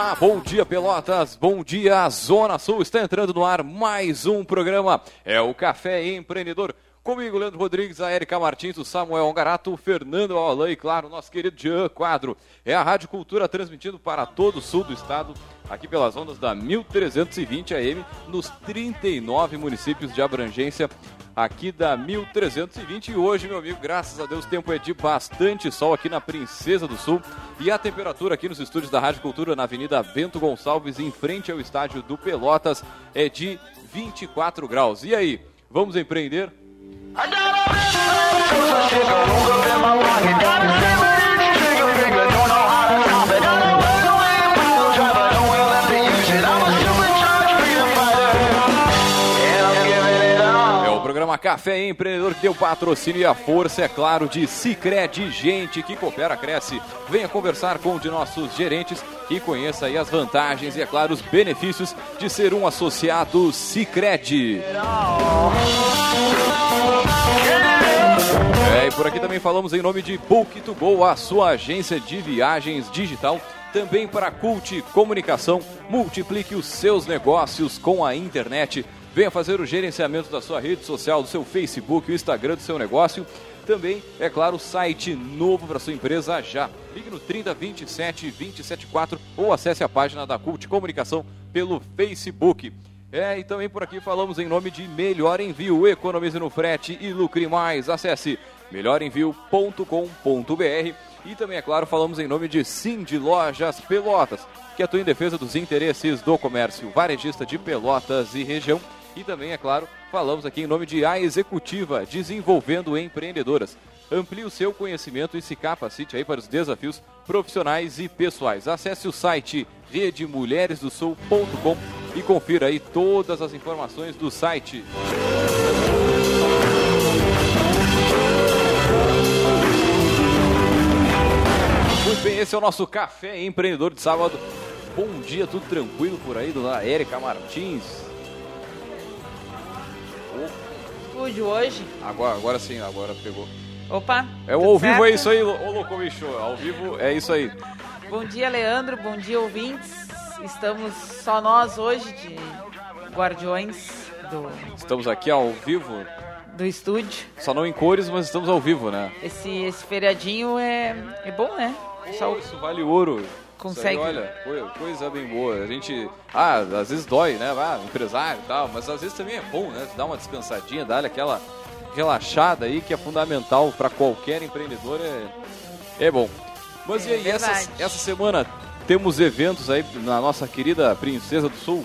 Olá, bom dia Pelotas, bom dia Zona Sul. Está entrando no ar mais um programa. É o Café Empreendedor. Comigo, Leandro Rodrigues, a Erika Martins, o Samuel Ongarato, o Fernando Alain e, claro, o nosso querido Jean Quadro. É a Rádio Cultura transmitindo para todo o sul do estado, aqui pelas ondas da 1320 AM, nos 39 municípios de abrangência aqui da 1320. E hoje, meu amigo, graças a Deus, o tempo é de bastante sol aqui na Princesa do Sul. E a temperatura aqui nos estúdios da Rádio Cultura, na Avenida Bento Gonçalves, em frente ao estádio do Pelotas, é de 24 graus. E aí, vamos empreender? I got a sugar, woke up in my pocket, got a Café Empreendedor que deu patrocínio e a força, é claro, de Cicred, gente que coopera, cresce. Venha conversar com um de nossos gerentes e conheça aí as vantagens e, é claro, os benefícios de ser um associado Cicred. É, e por aqui também falamos em nome de Book2Go, a sua agência de viagens digital também para Cult Comunicação. Multiplique os seus negócios com a internet. Venha fazer o gerenciamento da sua rede social, do seu Facebook, o Instagram do seu negócio. Também, é claro, site novo para sua empresa já. Ligue no 30 27 274 ou acesse a página da Cult Comunicação pelo Facebook. É, e também por aqui falamos em nome de Melhor Envio. Economize no frete e lucre mais. Acesse melhorenvio.com.br. E também, é claro, falamos em nome de Sim de Lojas Pelotas, que atua em defesa dos interesses do comércio varejista de Pelotas e região e também, é claro, falamos aqui em nome de A Executiva, desenvolvendo empreendedoras. Amplie o seu conhecimento e se capacite aí para os desafios profissionais e pessoais. Acesse o site redemulheresdosul.com e confira aí todas as informações do site. Muito bem, esse é o nosso Café Empreendedor de sábado. Bom dia, tudo tranquilo por aí, dona Érica Martins estúdio hoje. Agora, agora sim, agora pegou. Opa! É o ao certo? vivo é isso aí, ô louco bicho. Ao vivo é isso aí. Bom dia, Leandro. Bom dia, ouvintes. Estamos só nós hoje de Guardiões do. Estamos aqui ao vivo. Do estúdio. Só não em cores, mas estamos ao vivo, né? Esse, esse feriadinho é, é bom, né? Só... Isso vale ouro. Consegue. Olha, coisa bem boa. A gente. Ah, às vezes dói, né? Ah, empresário e tal, mas às vezes também é bom, né? Dar uma descansadinha, dar aquela relaxada aí que é fundamental para qualquer empreendedor. É, é bom. Mas é, e aí, essa, essa semana temos eventos aí na nossa querida Princesa do Sul?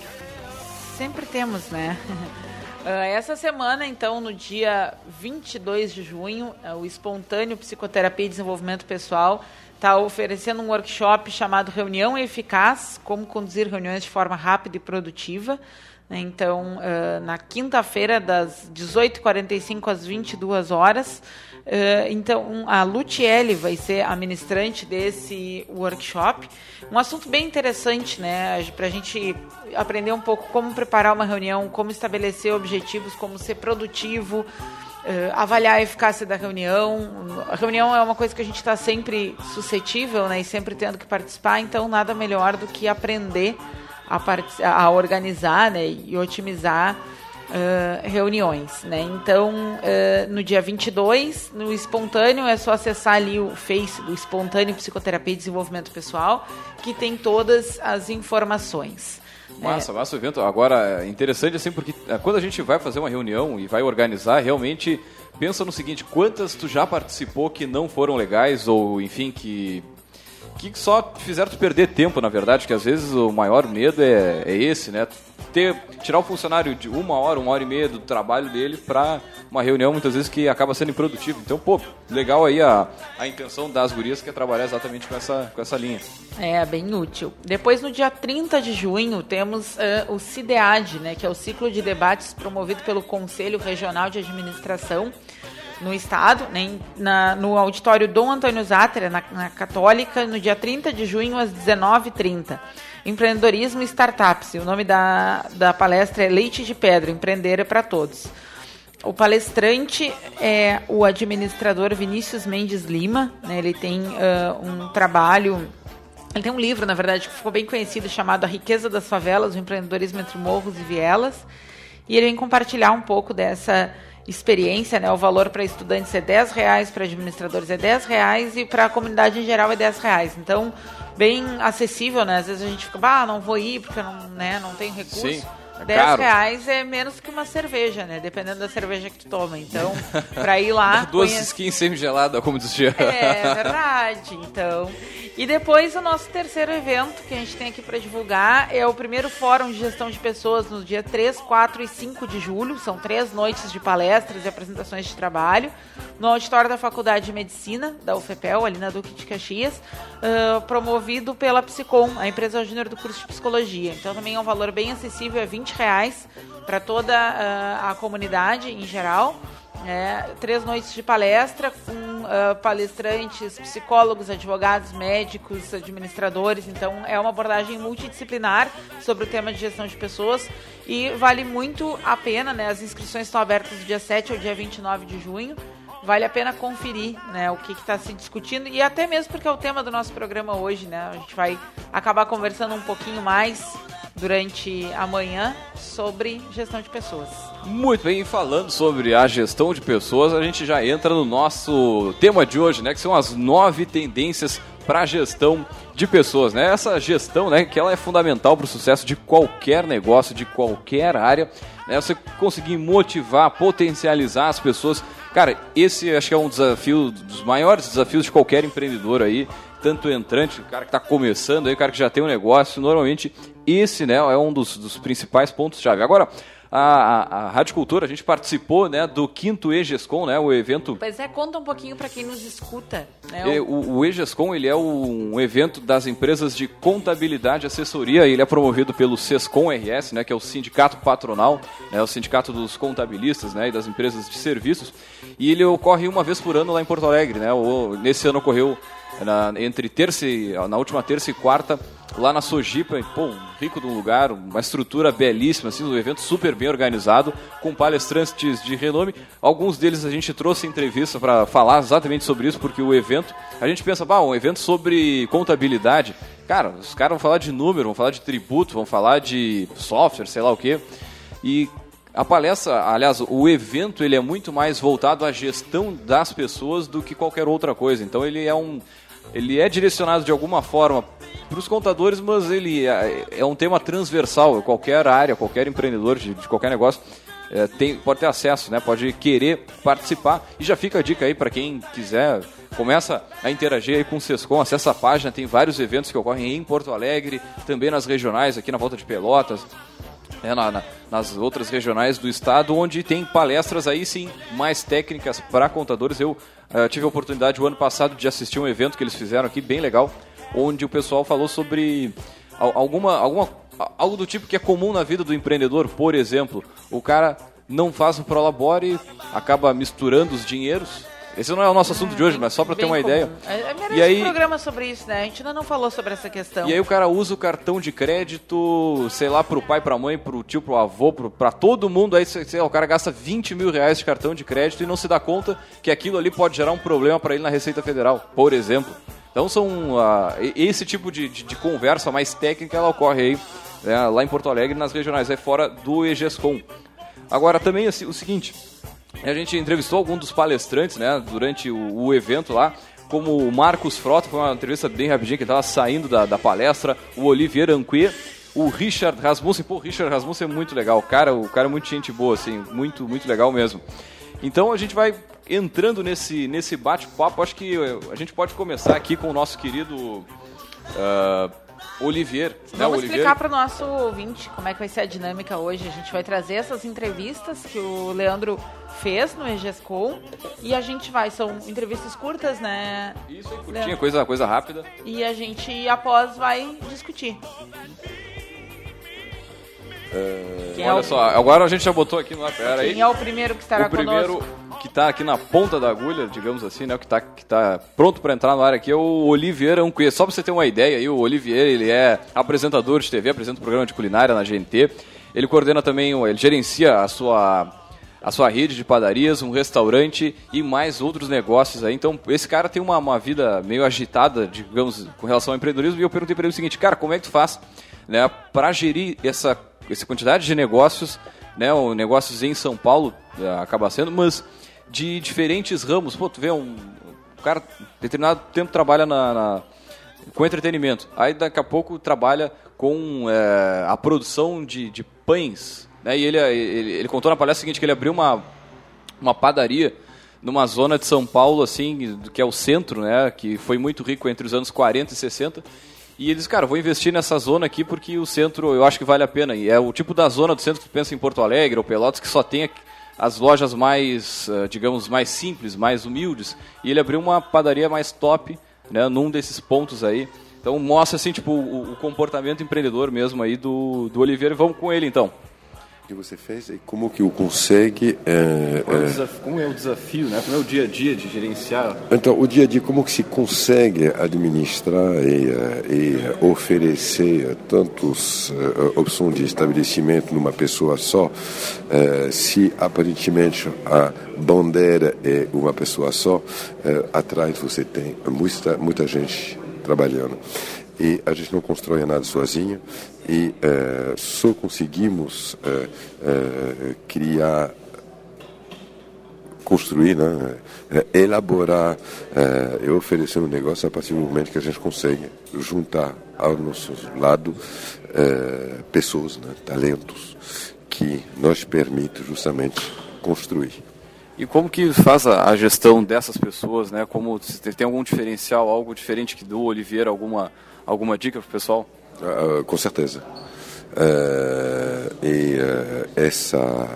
Sempre temos, né? Ah, essa semana, então, no dia 22 de junho, é o Espontâneo Psicoterapia e Desenvolvimento Pessoal está oferecendo um workshop chamado Reunião Eficaz, como conduzir reuniões de forma rápida e produtiva. Né? Então, uh, na quinta-feira, das 18h45 às 22 horas. Uh, então, a Lutiele vai ser a ministrante desse workshop. Um assunto bem interessante, né? Para a gente aprender um pouco como preparar uma reunião, como estabelecer objetivos, como ser produtivo, Uh, avaliar a eficácia da reunião. A reunião é uma coisa que a gente está sempre suscetível né, e sempre tendo que participar, então nada melhor do que aprender a, a organizar né, e otimizar uh, reuniões. Né? Então, uh, no dia 22, no Espontâneo, é só acessar ali o Face do Espontâneo Psicoterapia e Desenvolvimento Pessoal, que tem todas as informações. Massa, é. massa o evento. Agora, é interessante assim, porque é, quando a gente vai fazer uma reunião e vai organizar, realmente pensa no seguinte, quantas tu já participou que não foram legais ou, enfim, que que só fizeram tu perder tempo, na verdade, que às vezes o maior medo é, é esse, né? Ter, tirar o funcionário de uma hora, uma hora e meia do trabalho dele para uma reunião, muitas vezes, que acaba sendo improdutivo. Então, pô, legal aí a, a intenção das gurias que é trabalhar exatamente com essa, com essa linha. É, bem útil. Depois, no dia 30 de junho, temos uh, o CIDEAD, né, que é o ciclo de debates promovido pelo Conselho Regional de Administração no estado, né, na, no auditório Dom Antônio Zátera, na, na, Católica, no dia 30 de junho, às 19h30. Empreendedorismo e Startups. O nome da, da palestra é Leite de Pedra, Empreender é para Todos. O palestrante é o administrador Vinícius Mendes Lima. Né, ele tem uh, um trabalho Ele tem um livro, na verdade, que ficou bem conhecido, chamado A Riqueza das Favelas, o empreendedorismo entre morros e vielas. E ele vem compartilhar um pouco dessa experiência, né? O valor para estudantes é 10 reais, para administradores é 10 reais e para a comunidade em geral é 10 reais. Então, bem acessível, né? Às vezes a gente fica, ah, não vou ir porque não, né, não tem recurso. Sim. 10 Caro. reais é menos que uma cerveja, né? Dependendo da cerveja que tu toma. Então, pra ir lá. Duas conhece... skins semi-gelada, como dizia. É, verdade. Então. E depois o nosso terceiro evento que a gente tem aqui para divulgar é o primeiro Fórum de Gestão de Pessoas no dia 3, 4 e 5 de julho. São três noites de palestras e apresentações de trabalho no auditório da Faculdade de Medicina da UFPEL, ali na Duque de Caxias, uh, promovido pela Psicom, a empresa júnior do curso de Psicologia. Então também é um valor bem acessível, é 20 reais para toda uh, a comunidade em geral. É, três noites de palestra com uh, palestrantes, psicólogos, advogados, médicos, administradores. Então, é uma abordagem multidisciplinar sobre o tema de gestão de pessoas e vale muito a pena. Né? As inscrições estão abertas do dia 7 ao dia 29 de junho. Vale a pena conferir né, o que está se discutindo e até mesmo porque é o tema do nosso programa hoje. Né? A gente vai acabar conversando um pouquinho mais durante a manhã sobre gestão de pessoas. Muito bem, falando sobre a gestão de pessoas, a gente já entra no nosso tema de hoje, né, que são as nove tendências para a gestão de pessoas, né? Essa gestão, né, que ela é fundamental para o sucesso de qualquer negócio, de qualquer área, né? Você conseguir motivar, potencializar as pessoas. Cara, esse acho que é um desafio, dos maiores desafios de qualquer empreendedor aí, tanto entrante, o cara que está começando aí, o cara que já tem um negócio, normalmente esse né, é um dos, dos principais pontos-chave. Agora, a, a, a Rádio Cultura, a gente participou né, do quinto EGESCOM, né, o evento... Pois é, conta um pouquinho para quem nos escuta. Né, o... o, o EGESCOM ele é um evento das empresas de contabilidade e assessoria, ele é promovido pelo SESCOM RS, né, que é o sindicato patronal, né, o sindicato dos contabilistas né, e das empresas de serviços, e ele ocorre uma vez por ano lá em Porto Alegre. Né, o, nesse ano ocorreu na, entre terça e, na última terça e quarta, lá na Sojipa, pô, um rico de um lugar, uma estrutura belíssima, assim, um evento super bem organizado, com palestrantes de renome. Alguns deles a gente trouxe entrevista para falar exatamente sobre isso, porque o evento, a gente pensa, bah, um evento sobre contabilidade. Cara, os caras vão falar de número, vão falar de tributo, vão falar de software, sei lá o quê. E a palestra, aliás, o evento ele é muito mais voltado à gestão das pessoas do que qualquer outra coisa. Então ele é um ele é direcionado de alguma forma para os contadores, mas ele é, é, um tema transversal. Qualquer área, qualquer empreendedor de, de qualquer negócio é, tem, pode ter acesso, né? pode querer participar. E já fica a dica aí para quem quiser, começa a interagir aí com o Sescom, acessa a página, tem vários eventos que ocorrem em Porto Alegre, também nas regionais, aqui na volta de Pelotas, né, na, na, nas outras regionais do estado, onde tem palestras aí sim mais técnicas para contadores. Eu uh, tive a oportunidade o ano passado de assistir um evento que eles fizeram aqui, bem legal, onde o pessoal falou sobre alguma, alguma algo do tipo que é comum na vida do empreendedor. Por exemplo, o cara não faz o Prolabore, acaba misturando os dinheiros esse não é o nosso assunto de hoje, mas só para ter uma comum. ideia. É, é e aí, um programa sobre isso, né? A gente ainda não falou sobre essa questão. E aí o cara usa o cartão de crédito, sei lá, pro pai, pra mãe, pro tio, pro avô, pro, pra todo mundo. Aí sei lá, o cara gasta 20 mil reais de cartão de crédito e não se dá conta que aquilo ali pode gerar um problema para ele na Receita Federal, por exemplo. Então são uh, esse tipo de, de, de, conversa mais técnica ela ocorre aí né, lá em Porto Alegre nas regionais, é fora do EGESCOM. Agora também assim, o seguinte, a gente entrevistou alguns dos palestrantes, né, durante o, o evento lá, como o Marcos Frota, foi uma entrevista bem rapidinha que estava saindo da, da palestra, o Olivier Anquier, o Richard Rasmussen, pô, o Richard Rasmussen é muito legal, cara, o cara é muito gente boa, assim, muito, muito legal mesmo. Então a gente vai entrando nesse, nesse bate-papo, acho que a gente pode começar aqui com o nosso querido uh, Olivier. Né, Vamos né, explicar para o nosso ouvinte como é que vai ser a dinâmica hoje. A gente vai trazer essas entrevistas que o Leandro fez no EGESCOM e a gente vai, são entrevistas curtas, né? Isso, aí, curtinha, coisa, coisa rápida. E a gente, após, vai discutir. É, olha é o... só, agora a gente já botou aqui no ar. Quem aí. é o primeiro que estará o primeiro conosco? Que está aqui na ponta da agulha, digamos assim, né? Que está que tá pronto para entrar no ar aqui é o Olivier Anquier. Só para você ter uma ideia, aí, o Olivier ele é apresentador de TV, apresenta o programa de culinária na GNT. Ele coordena também, ele gerencia a sua a sua rede de padarias, um restaurante e mais outros negócios aí. Então, esse cara tem uma, uma vida meio agitada, digamos, com relação ao empreendedorismo. E eu perguntei para ele o seguinte, cara, como é que tu faz né, para gerir essa, essa quantidade de negócios, né, negócios em São Paulo, é, acaba sendo, mas de diferentes ramos. Pô, tu vê um, um cara, determinado tempo trabalha na, na, com entretenimento, aí daqui a pouco trabalha com é, a produção de, de pães, né, e ele, ele, ele contou na palestra seguinte que ele abriu uma, uma padaria numa zona de São Paulo, assim, que é o centro, né, que foi muito rico entre os anos 40 e 60, e eles, cara, vou investir nessa zona aqui porque o centro eu acho que vale a pena. E é o tipo da zona do centro que tu pensa em Porto Alegre ou Pelotas que só tem as lojas mais, eh, digamos, mais simples, mais humildes. E ele abriu uma padaria mais top, né, num desses pontos aí. Então mostra assim, tipo, o, o comportamento empreendedor mesmo aí do, do Oliveira. Vamos com ele então que você fez e como que o consegue é, é... como é o desafio né? Como é o dia a dia de gerenciar? Então o dia a dia como que se consegue administrar e, e oferecer tantas opções de estabelecimento numa pessoa só? Se aparentemente a bandeira é uma pessoa só atrás você tem muita muita gente trabalhando e a gente não constrói nada sozinho e é, só conseguimos é, é, criar construir, né, elaborar e oferecer um negócio a partir do momento que a gente consegue juntar ao nosso lado pessoas, né, talentos que nos permitem justamente construir. E como que faz a, a, gestão dessas pessoas, né? Como se tem algum diferencial, algo diferente que do Oliveira, alguma alguma dica para o pessoal? Uh, com certeza. Uh, e uh, essa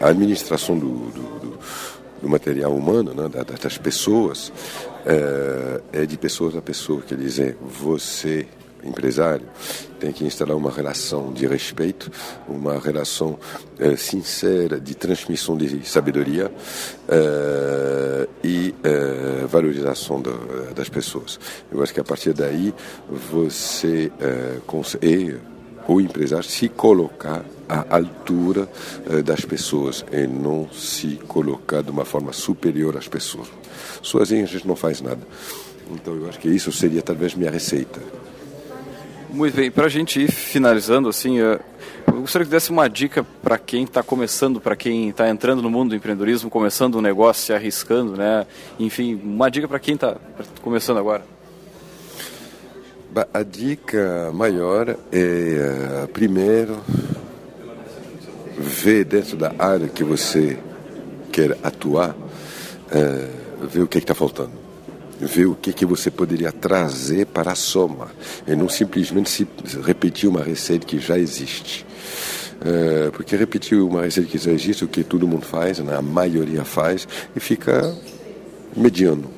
administração do, do, do, material humano, né, das pessoas, é de pessoa a pessoa. Quer dizer, você empresário tem que instalar uma relação de respeito, uma relação eh, sincera de transmissão de sabedoria eh, e eh, valorização das pessoas. Eu acho que a partir daí você consegue o empresário se colocar à altura das pessoas e não se colocar de uma forma superior às pessoas. Sozinho a gente não faz nada. Então eu acho que isso seria talvez minha receita. Muito bem, para a gente ir finalizando, assim, eu gostaria que desse uma dica para quem está começando, para quem está entrando no mundo do empreendedorismo, começando um negócio, se arriscando, né? Enfim, uma dica para quem está começando agora. A dica maior é, primeiro, ver dentro da área que você quer atuar, é, ver o que está faltando ver o que, que você poderia trazer para a soma e não simplesmente se repetir uma receita que já existe. É, porque repetir uma receita que já existe, o que todo mundo faz, né, a maioria faz, e fica mediano.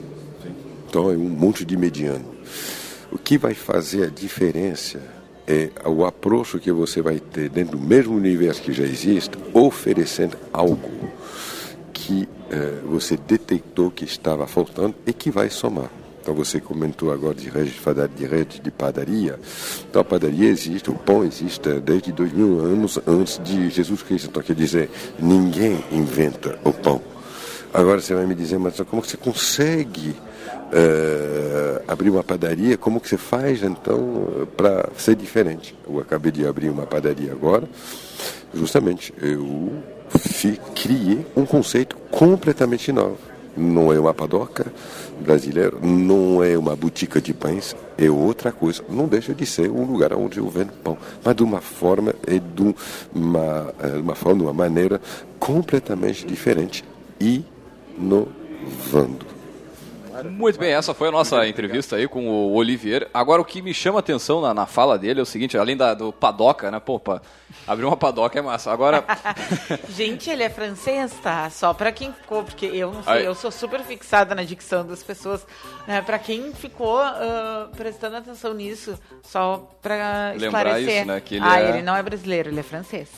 Então é um monte de mediano. O que vai fazer a diferença é o approach que você vai ter dentro do mesmo universo que já existe, oferecendo algo que você detectou que estava faltando e que vai somar. Então você comentou agora de rede de, rede de padaria. Então a padaria existe, o pão existe desde dois mil anos antes de Jesus Cristo. Então quer dizer, ninguém inventa o pão. Agora você vai me dizer, mas como que você consegue uh, abrir uma padaria? Como que você faz então para ser diferente? Eu acabei de abrir uma padaria agora, justamente eu criei um conceito completamente novo. Não é uma padoca brasileira, não é uma botica de pães, é outra coisa. Não deixa de ser um lugar onde eu vendo pão, mas de uma forma e de uma, eh, uma forma, de uma maneira completamente diferente, inovando. Muito bem, essa foi a nossa entrevista aí com o Olivier. Agora, o que me chama atenção na, na fala dele é o seguinte, além da, do padoca, né? Pô, pa, abrir uma padoca é massa. Agora... Gente, ele é francês, tá? Só pra quem ficou, porque eu não sei, aí... eu sou super fixada na dicção das pessoas. Né? Pra quem ficou uh, prestando atenção nisso, só pra Lembrar esclarecer. Isso, né? que ele ah, é... ele não é brasileiro, ele é francês.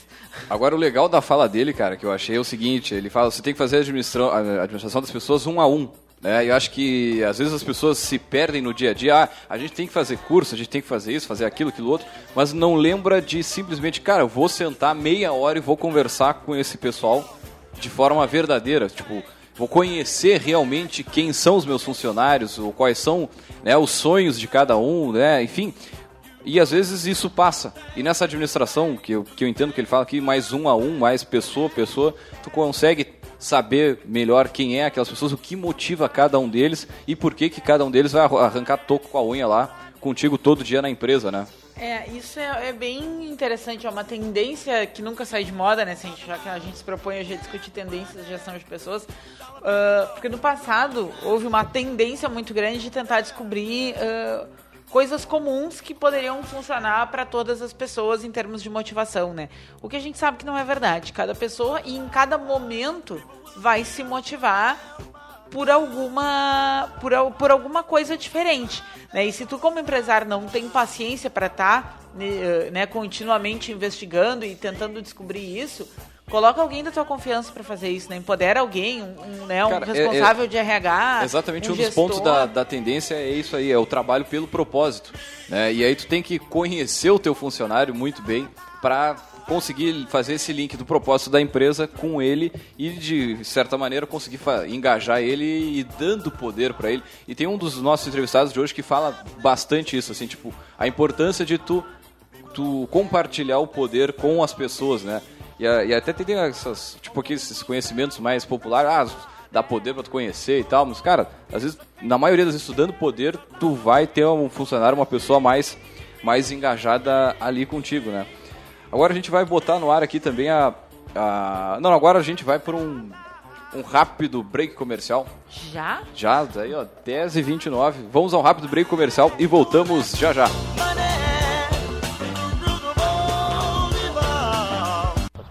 Agora, o legal da fala dele, cara, que eu achei é o seguinte, ele fala, você tem que fazer a administração, a administração das pessoas um a um. Né? Eu acho que às vezes as pessoas se perdem no dia a dia. Ah, a gente tem que fazer curso, a gente tem que fazer isso, fazer aquilo, aquilo outro, mas não lembra de simplesmente, cara, eu vou sentar meia hora e vou conversar com esse pessoal de forma verdadeira, tipo, vou conhecer realmente quem são os meus funcionários, ou quais são né, os sonhos de cada um, né, enfim. E às vezes isso passa. E nessa administração, que eu, que eu entendo que ele fala aqui, mais um a um, mais pessoa a pessoa, tu consegue saber melhor quem é aquelas pessoas, o que motiva cada um deles e por que, que cada um deles vai arrancar toco com a unha lá contigo todo dia na empresa, né? É, isso é, é, bem interessante, é uma tendência que nunca sai de moda, né? Gente, já que a gente se propõe hoje a discutir tendências de gestão de pessoas, uh, porque no passado houve uma tendência muito grande de tentar descobrir uh, coisas comuns que poderiam funcionar para todas as pessoas em termos de motivação, né? O que a gente sabe que não é verdade. Cada pessoa e em cada momento vai se motivar por alguma por, por alguma coisa diferente, né? E se tu como empresário não tem paciência para estar tá, né, eh, né, continuamente investigando e tentando descobrir isso, Coloca alguém da tua confiança para fazer isso, né? Empodera alguém, um, né, um Cara, responsável é, é, de RH. Exatamente, um, um dos pontos da, da tendência é isso aí, é o trabalho pelo propósito. Né? E aí tu tem que conhecer o teu funcionário muito bem para conseguir fazer esse link do propósito da empresa com ele e de certa maneira conseguir engajar ele e dando poder para ele. E tem um dos nossos entrevistados de hoje que fala bastante isso, assim, tipo, a importância de tu tu compartilhar o poder com as pessoas, né? E, e até tem essas, tipo, esses conhecimentos mais populares, ah, dá poder para tu conhecer e tal, mas cara, às vezes, na maioria das vezes, estudando poder, tu vai ter um funcionário, uma pessoa mais mais engajada ali contigo, né? Agora a gente vai botar no ar aqui também a. a... Não, agora a gente vai por um, um rápido break comercial. Já? Já, daí ó, 10 e 29 Vamos a um rápido break comercial e voltamos já já.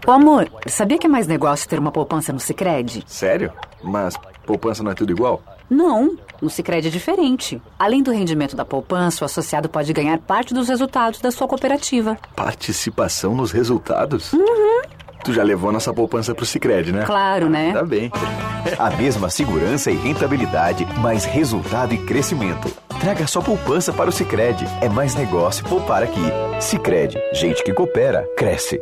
Ô amor, sabia que é mais negócio ter uma poupança no Sicredi? Sério? Mas poupança não é tudo igual? Não, no Sicredi é diferente. Além do rendimento da poupança, o associado pode ganhar parte dos resultados da sua cooperativa. Participação nos resultados? Uhum. Tu já levou nossa poupança pro Sicredi, né? Claro, né? Tá bem. A mesma segurança e rentabilidade, mais resultado e crescimento. Traga sua poupança para o Sicredi. É mais negócio poupar aqui. Sicredi, gente que coopera, cresce.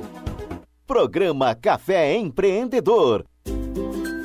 Programa Café Empreendedor.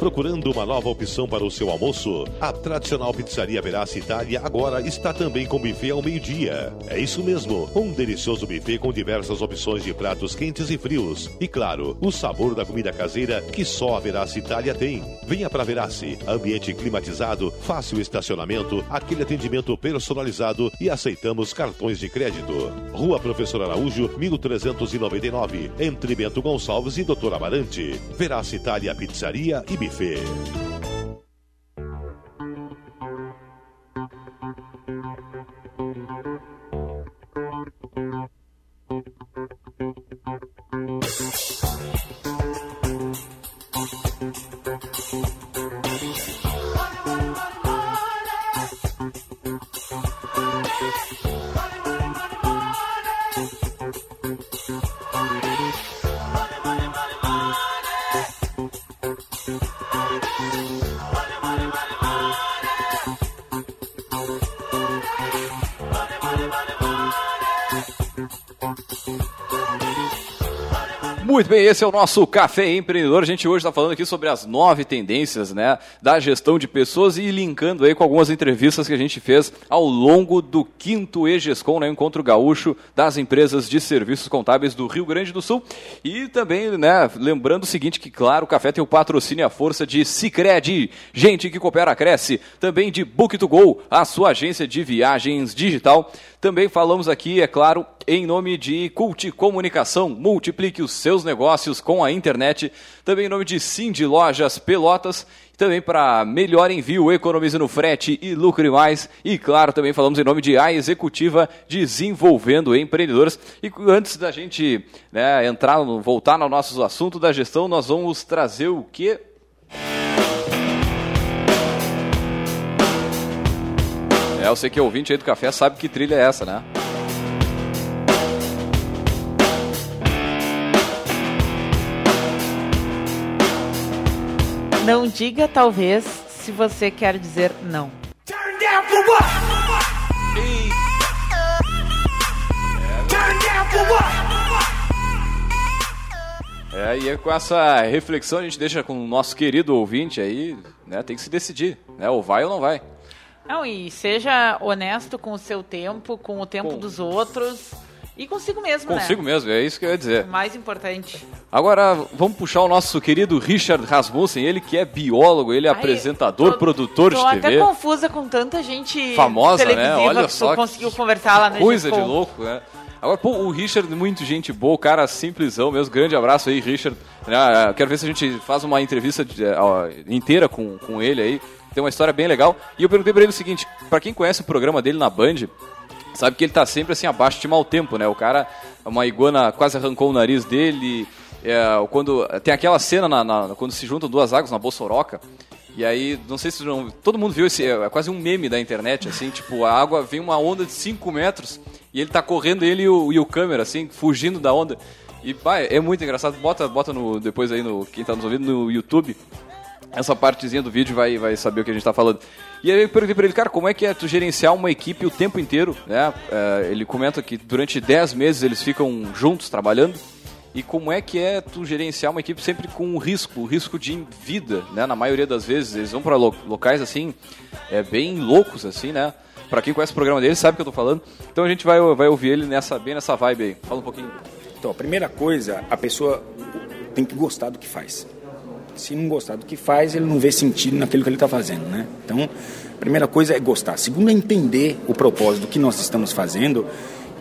Procurando uma nova opção para o seu almoço? A tradicional pizzaria Verace Itália agora está também com buffet ao meio-dia. É isso mesmo, um delicioso buffet com diversas opções de pratos quentes e frios. E claro, o sabor da comida caseira que só a Verace Itália tem. Venha para Verace, ambiente climatizado, fácil estacionamento, aquele atendimento personalizado e aceitamos cartões de crédito. Rua Professor Araújo, 1399, entre Bento Gonçalves e Doutor Amarante. Verace Itália Pizzaria e Buffet Recife. Muito bem, esse é o nosso Café Empreendedor. A gente hoje está falando aqui sobre as nove tendências né, da gestão de pessoas e linkando aí com algumas entrevistas que a gente fez ao longo do quinto EGESCOM, né, Encontro Gaúcho das Empresas de Serviços Contábeis do Rio Grande do Sul. E também, né, lembrando o seguinte, que claro, o café tem o patrocínio e a força de Cicred, gente que coopera, cresce. Também de Book2Go, a sua agência de viagens digital. Também falamos aqui, é claro, em nome de Cult Comunicação, multiplique os seus negócios com a internet. Também em nome de Cindy Lojas Pelotas. Também para melhor envio, economize no frete e lucre mais. E claro, também falamos em nome de A Executiva Desenvolvendo Empreendedores. E antes da gente né, entrar, voltar no nosso assunto da gestão, nós vamos trazer o que? É, eu sei que o ouvinte aí do café sabe que trilha é essa, né? Não diga talvez se você quer dizer não. É, e é com essa reflexão a gente deixa com o nosso querido ouvinte aí, né? Tem que se decidir, né? Ou vai ou não vai. Não, e seja honesto com o seu tempo, com o tempo Com- dos outros e consigo mesmo, Consigo né? mesmo, é isso que eu ia dizer. Mais importante. Agora, vamos puxar o nosso querido Richard Rasmussen, ele que é biólogo, ele é Ai, apresentador, tô- produtor Tô de até TV. confusa com tanta gente Famosa, né? Olha que só conseguiu conversar lá no Coisa de louco, né? Agora, pô, o Richard, muito gente boa, cara simplesão mesmo. Grande abraço aí, Richard. Ah, Quero ver se a gente faz uma entrevista de- ó, inteira com, com ele aí. Tem uma história bem legal. E eu perguntei pra ele o seguinte: pra quem conhece o programa dele na Band, sabe que ele tá sempre assim abaixo de mau tempo, né? O cara, uma iguana quase arrancou o nariz dele. É, quando tem aquela cena na, na- quando se juntam duas águas na Bossoroca. E aí, não sei se não, todo mundo viu esse, é quase um meme da internet, assim, tipo, a água vem uma onda de 5 metros e ele tá correndo, ele e o, e o câmera, assim, fugindo da onda. E, é muito engraçado. Bota, bota no, depois aí, no, quem tá nos ouvindo, no YouTube, essa partezinha do vídeo vai, vai saber o que a gente tá falando. E aí eu perguntei pra ele, cara, como é que é tu gerenciar uma equipe o tempo inteiro, né? É, ele comenta que durante 10 meses eles ficam juntos trabalhando. E como é que é tu gerenciar uma equipe sempre com risco, o risco de vida, né? Na maioria das vezes eles vão para locais assim, é, bem loucos assim, né? Pra quem conhece o programa dele sabe o que eu tô falando. Então a gente vai, vai ouvir ele nessa, bem nessa vibe aí. Fala um pouquinho. Então, a primeira coisa, a pessoa tem que gostar do que faz. Se não gostar do que faz, ele não vê sentido naquilo que ele está fazendo, né? Então, a primeira coisa é gostar. Segundo é entender o propósito do que nós estamos fazendo.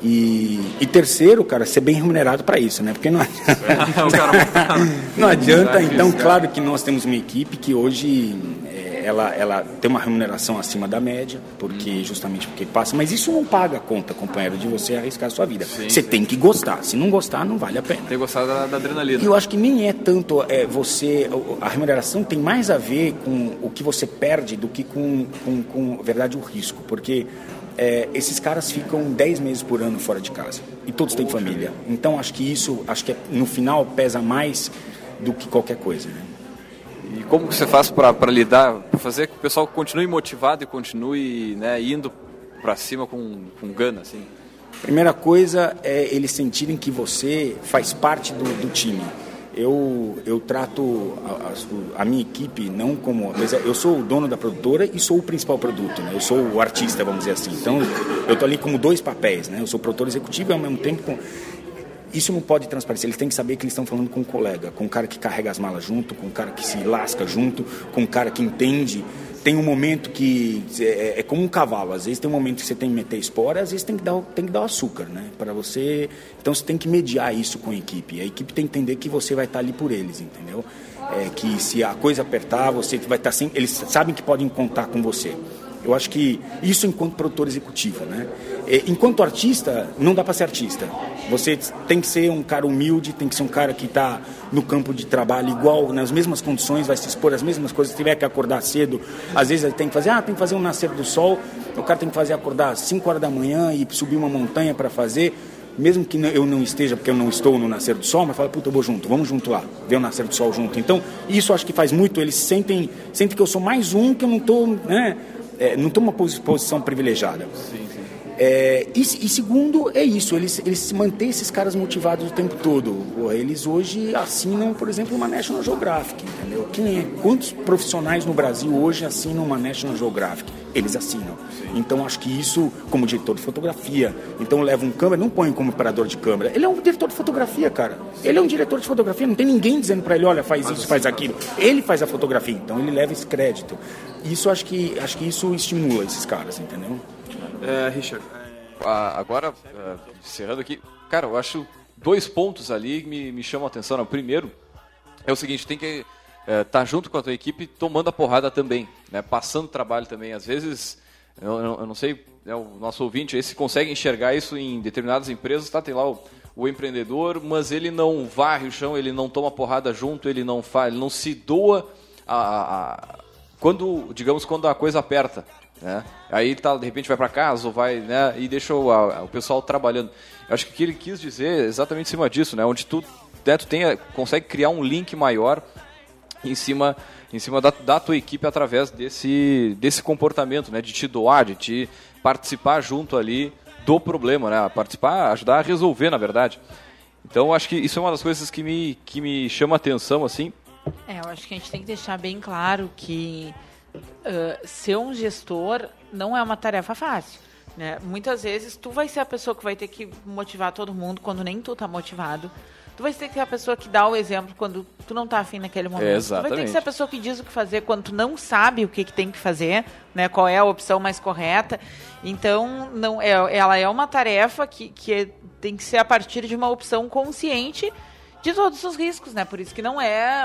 E, e terceiro, cara, ser bem remunerado para isso, né? Porque não adianta. não adianta. Então, claro que nós temos uma equipe que hoje é, ela, ela tem uma remuneração acima da média, porque justamente porque passa. Mas isso não paga a conta, companheiro, de você arriscar a sua vida. Você tem que gostar. Se não gostar, não vale a pena. Tem gostado da, da adrenalina. E eu acho que nem é tanto é, você. A remuneração tem mais a ver com o que você perde do que com, com, com na verdade, o risco. Porque é, esses caras ficam 10 meses por ano fora de casa. E todos têm família. Então acho que isso, acho que é, no final pesa mais do que qualquer coisa. Né? Como que você faz para lidar, para fazer que o pessoal continue motivado e continue né, indo para cima com, com gana, assim? Primeira coisa é eles sentirem que você faz parte do, do time. Eu, eu trato a, a, a, minha equipe não como. Eu sou o dono da produtora e sou o principal produto, né? eu sou o artista, vamos dizer assim. Então eu estou ali como dois papéis. Né? Eu sou produtor executivo e ao mesmo tempo. Com... Isso não pode transparecer, eles têm que saber que eles estão falando com um colega, com um cara que carrega as malas junto, com um cara que se lasca junto, com um cara que entende tem um momento que é, é, como um cavalo, às vezes tem um momento que você tem que meter espora, às vezes tem que dar, tem que dar o açúcar, né? Para você, então você tem que mediar isso com a equipe. A equipe tem que entender que você vai estar ali por eles, entendeu? É, que se a coisa apertar, você vai estar sempre, eles sabem que podem contar com você. Eu acho que isso enquanto produtor executivo, né? Enquanto artista, não dá para ser artista. Você tem que ser um cara humilde, tem que ser um cara que está no campo de trabalho igual, nas mesmas condições, vai se expor às mesmas coisas. Se tiver que acordar cedo, às vezes ele tem que fazer, ah, tem que fazer um nascer do sol. O cara tem que fazer acordar às 5 horas da manhã e subir uma montanha para fazer. Mesmo que eu não esteja, porque eu não estou no nascer do sol, mas fala, puta, eu vou junto, vamos junto lá, ver o nascer do sol junto. Então, isso acho que faz muito, eles sentem, sentem que eu sou mais um, que eu não estou, né? É, não estou numa posição privilegiada. Sim, sim. É, e, e, segundo, é isso, eles, eles se mantêm esses caras motivados o tempo todo. Pô, eles hoje assinam, por exemplo, uma National Geographic, entendeu? Quem é, quantos profissionais no Brasil hoje assinam uma National Geographic? Eles assinam. Então acho que isso, como diretor de fotografia, então leva um câmera, não põe como operador de câmera. Ele é um diretor de fotografia, cara. Ele é um diretor de fotografia, não tem ninguém dizendo para ele, olha, faz isso, faz aquilo. Ele faz a fotografia, então ele leva esse crédito. Isso acho que acho que isso estimula esses caras, entendeu? É, Richard. Ah, agora, uh, encerrando aqui, cara, eu acho dois pontos ali que me, me chamam a atenção. O primeiro é o seguinte, tem que tá junto com a tua equipe tomando a porrada também, né? passando trabalho também. Às vezes, eu, eu não sei, né, o nosso ouvinte aí se consegue enxergar isso em determinadas empresas, tá? Tem lá o, o empreendedor, mas ele não varre o chão, ele não toma porrada junto, ele não faz, ele não se doa a, a, a quando, digamos, quando a coisa aperta. Né? Aí tá, de repente vai para casa ou vai, né? E deixa o, a, o pessoal trabalhando. Eu acho que o que ele quis dizer é exatamente em cima disso, né? Onde tu, né, tu tem, consegue criar um link maior em cima, em cima da, da tua equipe através desse, desse comportamento, né? De te doar, de te participar junto ali do problema, né? Participar, ajudar a resolver, na verdade. Então, acho que isso é uma das coisas que me, que me chama atenção, assim. É, eu acho que a gente tem que deixar bem claro que uh, ser um gestor não é uma tarefa fácil. Né? Muitas vezes tu vai ser a pessoa que vai ter que motivar todo mundo quando nem tu tá motivado. Tu vai ter que ser a pessoa que dá o exemplo quando tu não tá afim naquele momento. É, tu vai ter que ser a pessoa que diz o que fazer quando tu não sabe o que, que tem que fazer, né? Qual é a opção mais correta. Então, não é, ela é uma tarefa que, que é, tem que ser a partir de uma opção consciente de todos os riscos, né? Por isso que não é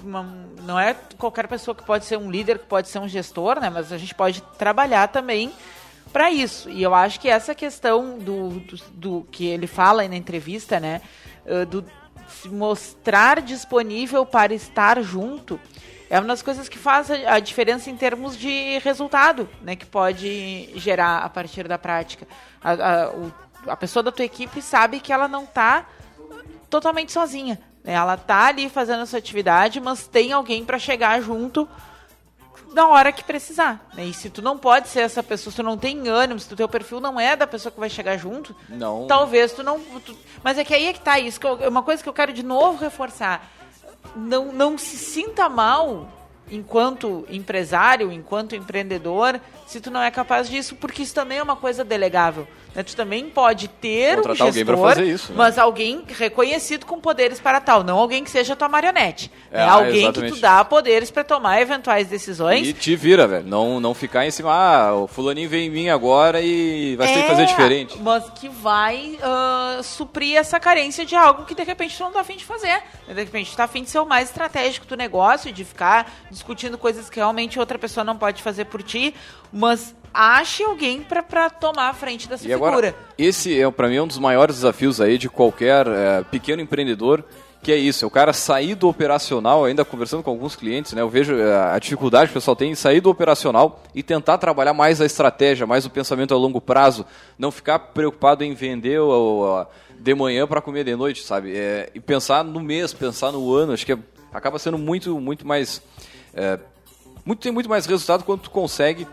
uma, não é qualquer pessoa que pode ser um líder, que pode ser um gestor, né? Mas a gente pode trabalhar também para isso. E eu acho que essa questão do, do, do, que ele fala aí na entrevista, né? Do se mostrar disponível para estar junto é uma das coisas que faz a diferença em termos de resultado, né? Que pode gerar a partir da prática. A, a, o, a pessoa da tua equipe sabe que ela não está totalmente sozinha. Né? Ela tá ali fazendo essa atividade, mas tem alguém para chegar junto na hora que precisar. Né? E se tu não pode ser essa pessoa, se tu não tem ânimo, se o teu perfil não é da pessoa que vai chegar junto, não. talvez tu não. Tu, mas é que aí é que tá isso. Que eu, uma coisa que eu quero de novo reforçar. Não, não se sinta mal enquanto empresário, enquanto empreendedor, se tu não é capaz disso, porque isso também é uma coisa delegável. Né? Tu também pode ter Contratar um gestor, alguém fazer isso, né? mas alguém reconhecido com poderes para tal, não alguém que seja tua marionete. É, né? alguém exatamente. que tu dá poderes para tomar eventuais decisões. E te vira, velho. Não, não ficar em cima, ah, o fulaninho vem em mim agora e vai ter que fazer É, diferente. Mas que vai ah, suprir essa carência de algo que de repente tu não tá afim de fazer. De repente tu tá afim de ser o mais estratégico do negócio, de ficar discutindo coisas que realmente outra pessoa não pode fazer por ti, mas ache alguém para tomar a frente dessa E agora, figura. esse é para mim um dos maiores desafios aí de qualquer eh, pequeno empreendedor, que é isso, é o cara sair do operacional, ainda conversando com alguns clientes, né? Eu vejo eh, a dificuldade que o pessoal tem em sair do operacional e tentar trabalhar mais a estratégia, mais o pensamento a longo prazo, não ficar preocupado em vender o, o- de manhã para comer de noite, sabe? É, e pensar no mês, pensar no ano, acho que é- acaba sendo muito muito mais é, muito, tem muito mais resultado quando tu consegue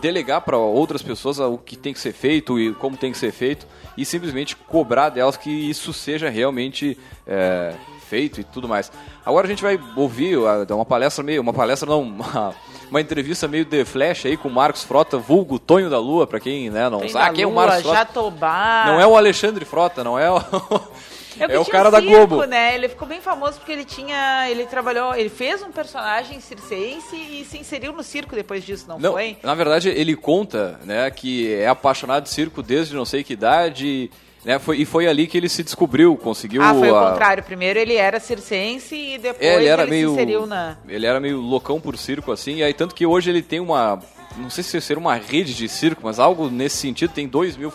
delegar para outras pessoas o que tem que ser feito e como tem que ser feito e simplesmente cobrar delas que isso seja realmente é, feito e tudo mais. Agora a gente vai ouvir uh, uma palestra meio, uma palestra não, uma, uma entrevista meio de flash aí com o Marcos Frota, vulgo Tonho da Lua, para quem né, não Tem sabe, da quem é o Marcos Frota? Jatobá. Não é o Alexandre Frota, não é o É, é o cara da circo, Globo. né? Ele ficou bem famoso porque ele tinha. Ele trabalhou. Ele fez um personagem circense e se inseriu no circo depois disso, não, Não, foi? na verdade ele conta, né, que é apaixonado de circo desde não sei que idade, né, foi, e foi ali que ele se descobriu, conseguiu Ah, foi o a- contrário. Primeiro ele era circense e depois É, ele era ele meio se inseriu na. ele era meio loucão por circo assim, e aí tanto que hoje ele tem uma não sei se ser uma rede de circo, mas algo nesse sentido, tem dois mil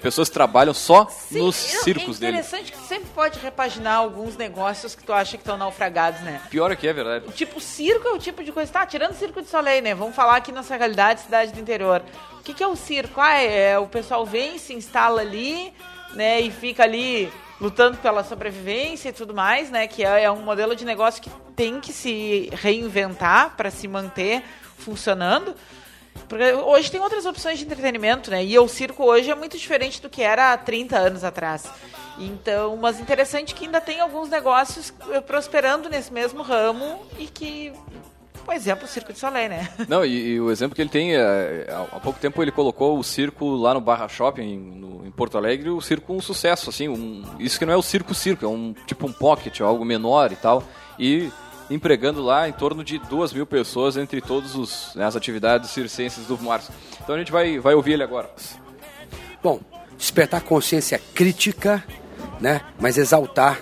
pessoas que trabalham só nos Eu- circos é dele. interessante que tu sempre pode repaginar alguns negócios que tu acha que estão naufragados, né? Pior é que é verdade. Tipo, circo é o tipo de coisa. Tá, tirando o circo de Soleil, né? Vamos falar aqui nossa realidade, cidade do interior. O que, que é o circo? Ah, é, o pessoal vem, se instala ali, né? E fica ali lutando pela sobrevivência e tudo mais, né? Que é, é um modelo de negócio que tem que se reinventar para se manter funcionando. Porque hoje tem outras opções de entretenimento, né? E o circo hoje é muito diferente do que era há 30 anos atrás. Então, mas interessante que ainda tem alguns negócios eh, prosperando nesse mesmo ramo e que por exemplo, o Circo de Soleil, né? Não, e, e o exemplo que ele tem, é, há pouco tempo ele colocou o circo lá no Barra Shopping, no, em Porto Alegre, o circo um sucesso, assim, um, isso que não é o circo-circo, é um tipo um pocket, algo menor e tal, e empregando lá em torno de duas mil pessoas entre todas né, as atividades circenses do Março. Então a gente vai, vai ouvir ele agora. Bom, despertar consciência crítica, né, mas exaltar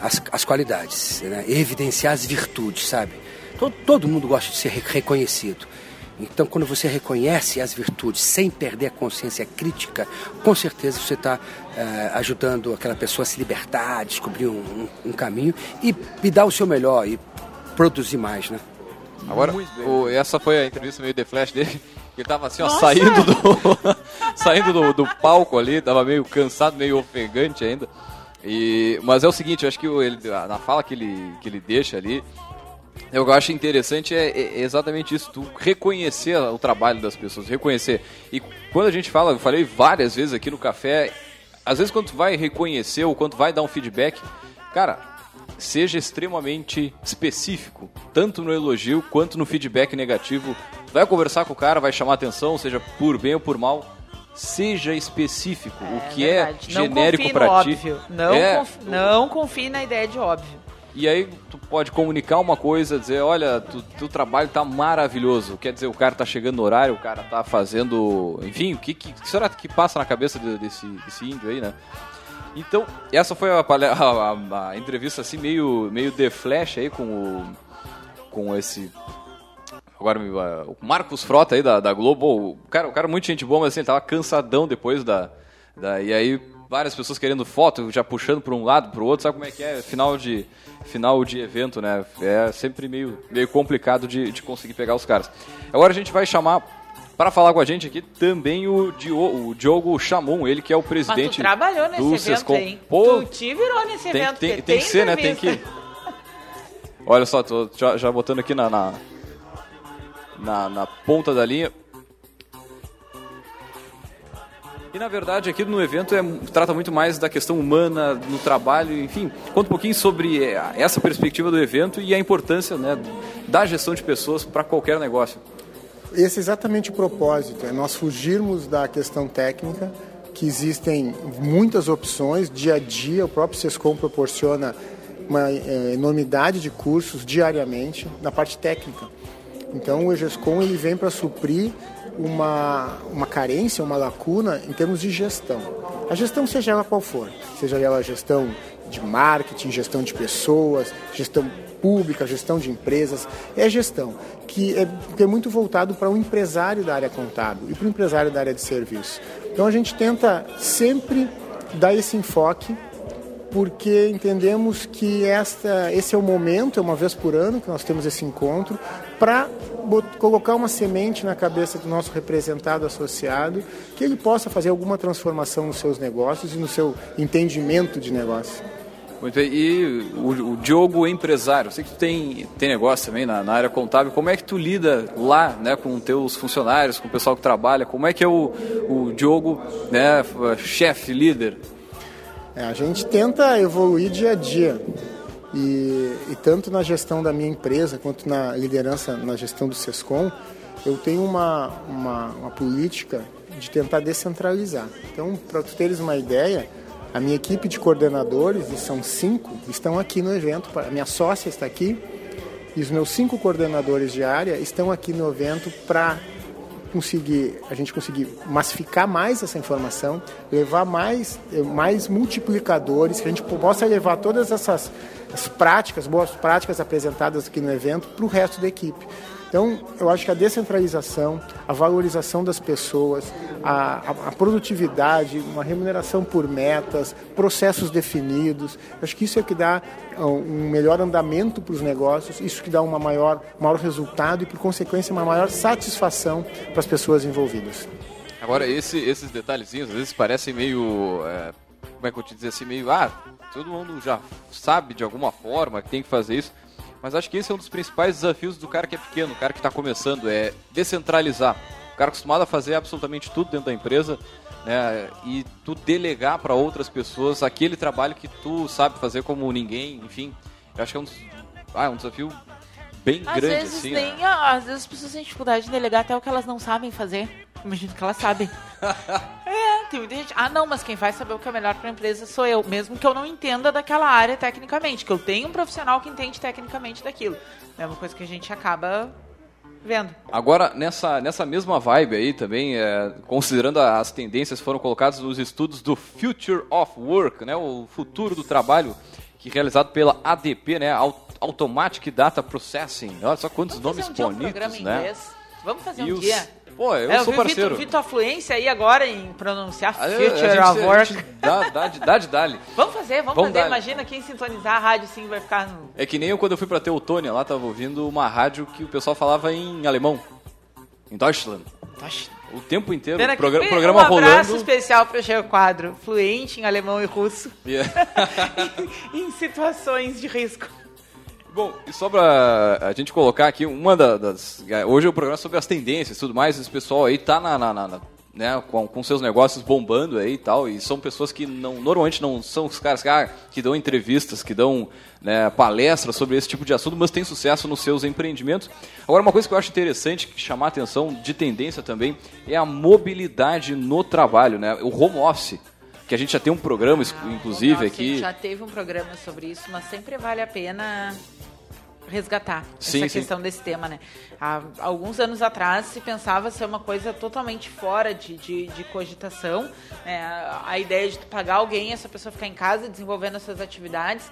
as, as qualidades, né, evidenciar as virtudes, sabe? Todo, todo mundo gosta de ser reconhecido. Então, quando você reconhece as virtudes sem perder a consciência crítica, com certeza você está eh, ajudando aquela pessoa a se libertar, a descobrir um, um, um caminho e, e dar o seu melhor e produzir mais, né? Agora, o, essa foi a entrevista meio de flash dele. Ele tava assim, ó, saindo do saindo do, do, palco ali, tava meio cansado, meio ofegante ainda. E, mas é o seguinte, eu acho que ele, na fala que ele, que ele deixa ali, eu acho interessante é, é, exatamente isso, tu reconhecer o trabalho das pessoas, reconhecer. E quando a gente fala, eu falei várias vezes aqui no café, às vezes quando tu vai reconhecer ou quando tu vai dar um feedback, cara, seja extremamente específico, tanto no elogio quanto no feedback negativo. Vai conversar com o cara, vai chamar atenção, seja por bem ou por mal, seja específico. É, o que é verdade. é genérico para ti. Não, é, conf... não confie na ideia de óbvio. E aí tu pode comunicar uma coisa, dizer, olha, tu, teu trabalho tá maravilhoso. Quer dizer, o cara tá chegando no horário, o cara tá fazendo. Enfim, o que, que, que será que passa na cabeça desse, desse índio aí, né? Então, essa foi a, a, a, entrevista assim, meio, meio de flash aí com o. com esse. Agora o Marcos Frota aí da, da Globo. O cara, o cara muito gente boa, mas assim, ele tava cansadão depois da. da e aí várias pessoas querendo foto, já puxando para um lado, para o outro, sabe como é que é? Final de, final de evento, né? É sempre meio, meio complicado de, de conseguir pegar os caras. Agora a gente vai chamar para falar com a gente aqui também o, Diogo, o Diogo Chamon, ele que é o presidente Mas tu trabalhou nesse do evento, Sescom. hein? Pô, tu te virou nesse tem, evento. Tem, tem, tem que ser, né? Tem que... Olha só, tô já, já botando aqui na, na, na, na ponta da linha. E na verdade aqui no evento é, trata muito mais da questão humana, no trabalho, enfim. Conta um pouquinho sobre é, essa perspectiva do evento e a importância né, da gestão de pessoas para qualquer negócio. Esse é exatamente o propósito, é nós fugirmos da questão técnica, que existem muitas opções, dia a dia o próprio SESCOM proporciona uma é, enormidade de cursos diariamente na parte técnica. Então o EGESCOM ele vem para suprir uma, uma carência, uma lacuna em termos de gestão. A gestão, seja ela qual for, seja ela gestão de marketing, gestão de pessoas, gestão pública, gestão de empresas, é gestão que é, que é muito voltado para o um empresário da área contábil e para o empresário da área de serviço. Então a gente tenta sempre dar esse enfoque porque entendemos que esta, esse é o momento, é uma vez por ano que nós temos esse encontro, para colocar uma semente na cabeça do nosso representado associado, que ele possa fazer alguma transformação nos seus negócios e no seu entendimento de negócio. Muito bem. E o, o Diogo empresário, eu sei que tu tem, tem negócio também na, na, área contábil, como é que tu lida lá né, com teus funcionários, com o pessoal que trabalha? Como é que é o, o Diogo, né, chefe, líder? É, a gente tenta evoluir dia a dia. E, e, tanto na gestão da minha empresa quanto na liderança na gestão do SESCOM, eu tenho uma, uma, uma política de tentar descentralizar. Então, para tu teres uma ideia, a minha equipe de coordenadores, e são cinco, estão aqui no evento. A minha sócia está aqui e os meus cinco coordenadores de área estão aqui no evento para conseguir, a gente conseguir massificar mais essa informação, levar mais, mais multiplicadores, que a gente possa levar todas essas práticas, boas práticas apresentadas aqui no evento para o resto da equipe. Então, eu acho que a descentralização, a valorização das pessoas, a, a, a, produtividade, uma remuneração por metas, processos definidos, acho que isso é que dá um melhor andamento para os negócios, isso que dá uma maior, maior resultado e, por consequência, uma maior satisfação para as pessoas envolvidas. Agora, esse, esses detalhezinhos às vezes parecem meio. É, como é que eu te dizer assim? Meio. Ah, todo mundo já sabe de alguma forma que tem que fazer isso. Mas acho que esse é um dos principais desafios do cara que é pequeno, o cara que está começando, é descentralizar. O cara acostumado a fazer absolutamente tudo dentro da empresa, né? E tu delegar para outras pessoas aquele trabalho que tu sabe fazer como ninguém, enfim. Eu acho que é um, ah, é um desafio bem às grande, vezes assim. tem, né? Às vezes as pessoas têm dificuldade de delegar até o que elas não sabem fazer. Imagino que elas sabem. é, tem muita gente. Ah, não, mas quem vai saber o que é melhor para a empresa sou eu, mesmo que eu não entenda daquela área tecnicamente, que eu tenho um profissional que entende tecnicamente daquilo. É uma coisa que a gente acaba vendo. Agora, nessa, nessa mesma vibe aí também, é, considerando as tendências que foram colocadas nos estudos do Future of Work, né, o futuro do trabalho, que é realizado pela ADP, né, Automatic Data Processing. Olha só quantos Vamos nomes fazer um bonitos, dia um né? inglês. Vamos fazer E um os- dia. Pô, eu É, sou vi parceiro. Vitor, Vitor Fluência aí agora em pronunciar A- a Future gente- of a Work. dá, dá, dá. Vamos fazer, vamos, Vamos fazer. Imagina quem sintonizar a rádio assim vai ficar no. É que nem eu quando eu fui pra Teutônia, lá tava ouvindo uma rádio que o pessoal falava em alemão. Em Deutschland. O tempo inteiro, Pena o que progra- tem programa um abraço rolando. especial para o quadro, fluente em alemão e russo, Yeah. em situações de risco. Bom, e só pra a gente colocar aqui uma da- das. Hoje é o programa sobre as tendências e tudo mais. Esse pessoal aí tá na- na- na- né, com, com seus negócios bombando aí e tal. E são pessoas que não, normalmente não são os caras que, ah, que dão entrevistas, que dão né, palestras sobre esse tipo de assunto, mas têm sucesso nos seus empreendimentos. Agora, uma coisa que eu acho interessante, que chamar a atenção de tendência também, é a mobilidade no trabalho, né? O home office. Que a gente já tem um programa, inclusive, Nossa, aqui. Já teve um programa sobre isso, mas sempre vale a pena resgatar Sim, essa sim. questão desse tema, né? Há alguns anos atrás se pensava ser uma coisa totalmente fora de, de, de cogitação. né? A, ideia de tu pagar alguém, essa pessoa ficar em casa desenvolvendo essas atividades.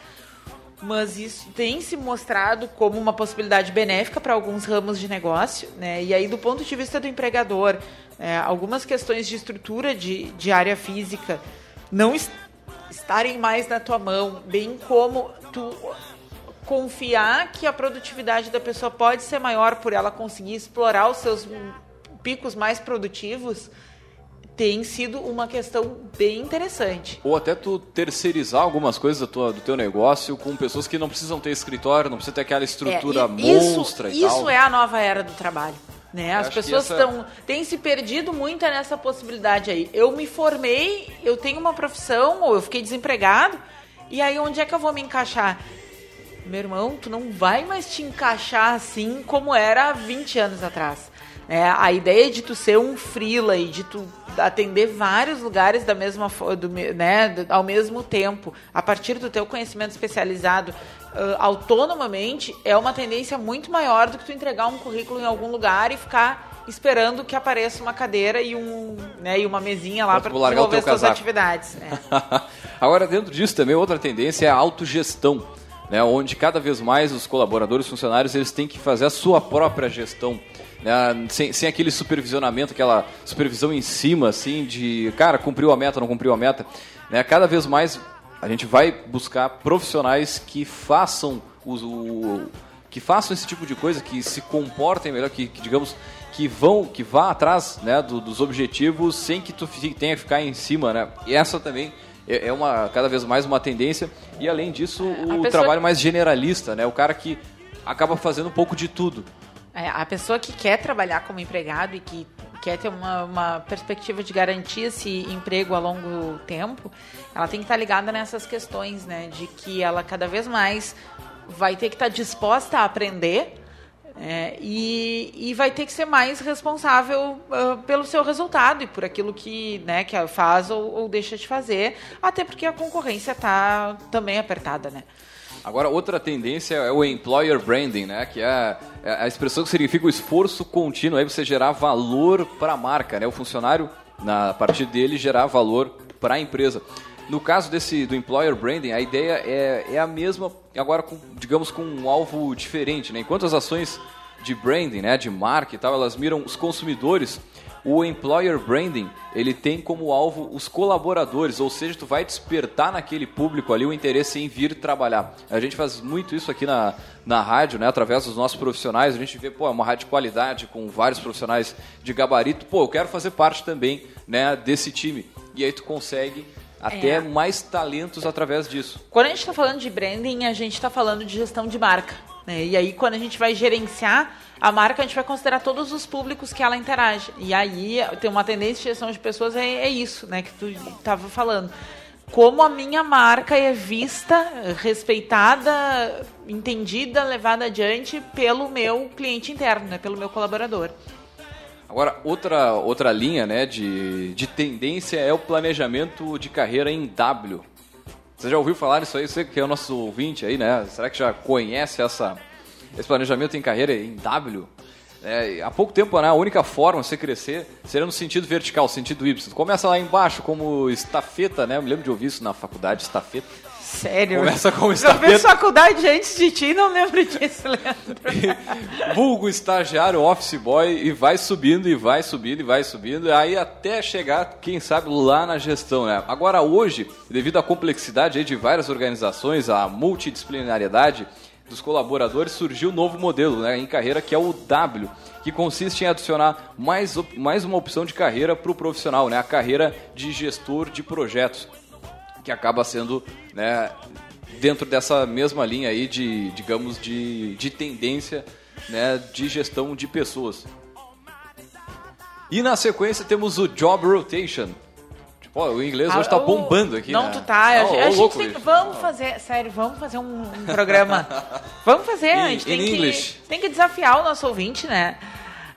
Mas isso tem se mostrado como uma possibilidade benéfica para alguns ramos de negócio. Né? E aí, do ponto de vista do empregador, é, algumas questões de estrutura de, de área física não es- estarem mais na tua mão, bem como tu confiar que a produtividade da pessoa pode ser maior por ela conseguir explorar os seus picos mais produtivos, tem sido uma questão bem interessante. Ou até tu terceirizar algumas coisas tua, do teu negócio com pessoas que não precisam ter escritório, não precisa ter aquela estrutura É, e monstra isso, e tal. Isso é a nova era do trabalho. Né? As pessoas essa- estão têm se perdido muito nessa possibilidade aí. Eu me formei, eu tenho uma profissão, ou eu fiquei desempregado, e aí onde é que eu vou me encaixar? Meu irmão, tu não vai mais te encaixar assim como era há 20 anos atrás. É, a ideia de tu ser um freela e de tu atender vários lugares da mesma do, né, ao mesmo tempo, a partir do teu conhecimento especializado ah, autonomamente, é uma tendência muito maior do que tu entregar um currículo em algum lugar e ficar esperando que apareça uma cadeira e, um, né, e uma mesinha lá para desenvolver suas atividades. É. Agora, dentro disso também, outra tendência é a autogestão, né? onde cada vez mais os colaboradores, funcionários, eles têm que fazer a sua própria gestão. né? Sem, sem aquele supervisionamento, aquela supervisão em cima, assim, de, cara, cumpriu a meta, não cumpriu a meta. Né? Cada vez mais a gente vai buscar profissionais que façam os- o, que façam esse tipo de coisa, que se comportem melhor, que, que, digamos que vão, que vá atrás né, do- dos objetivos sem que tu tenha que ficar em cima, né? E essa também é é uma cada vez mais uma tendência e além disso o pessoa- trabalho mais generalista, né? O cara que acaba fazendo um pouco de tudo. É, a pessoa que quer trabalhar como empregado e que quer ter uma, uma perspectiva de garantir esse emprego a longo tempo, ela tem que estar ligada nessas questões, né? De que ela cada vez mais vai ter que estar disposta a aprender é, e, e vai ter que ser mais responsável ah, pelo seu resultado e por aquilo que, né, que faz ou, ou deixa de fazer, até porque a concorrência está também apertada, né? Agora, outra tendência é o employer branding, né? Que é é a expressão que significa o esforço contínuo, aí você gerar valor para a marca, né? O funcionário, na a partir dele, gerar valor para a empresa. No caso desse do employer branding, a ideia é, é a mesma, agora com, digamos com um alvo diferente, né? Enquanto as ações de branding, né, de marca e tal, elas miram os consumidores, o employer branding, ele tem como alvo os colaboradores, ou seja, tu vai despertar naquele público ali o interesse em vir trabalhar. A gente faz muito isso aqui na, na rádio, né, através dos nossos profissionais, a gente vê, pô, é uma rádio de qualidade com vários profissionais de gabarito, pô, eu quero fazer parte também, né, desse time. E aí tu consegue até É. mais talentos através disso. Quando a gente está falando de branding, a gente está falando de gestão de marca. Né? E aí, quando a gente vai gerenciar a marca a gente vai considerar todos os públicos que ela interage. E aí tem uma tendência de gestão de pessoas é, é isso, né, que tu estava falando. Como a minha marca é vista, respeitada, entendida, levada adiante pelo meu cliente interno, né, pelo meu colaborador. Agora, outra, outra linha né, de, de tendência é o planejamento de carreira em W. Você já ouviu falar isso aí? Você que é o nosso ouvinte aí, né? Será que já conhece essa, esse planejamento em carreira em W? É, há pouco tempo, né, a única forma de você crescer seria no sentido vertical, sentido Y. Começa lá embaixo como estafeta, né? Eu me lembro de ouvir isso na faculdade, estafeta. Sério? Começa como Eu estafeta. fiz faculdade antes de ti não lembro disso, Leandro. vulgo estagiário, office boy, e vai subindo, e vai subindo, e vai subindo, aí até chegar, quem sabe, lá na gestão, né? Agora, hoje, devido à complexidade de várias organizações, a multidisciplinariedade dos colaboradores, surgiu um novo modelo né, em carreira, que é o W, que consiste em adicionar mais, mais uma opção de carreira para o profissional, né? A carreira de gestor de projetos que acaba sendo né, dentro dessa mesma linha aí de, digamos, de, de tendência né, de gestão de pessoas. E na sequência temos o Job Rotation. Ó, o inglês hoje tá Ah, bombando aqui. Não, né? tu tá. A, gente- ó, a gente tem, vamos fazer, sério, vamos fazer um, um programa. vamos fazer, a In- gente tem que, tem que desafiar o nosso ouvinte, né?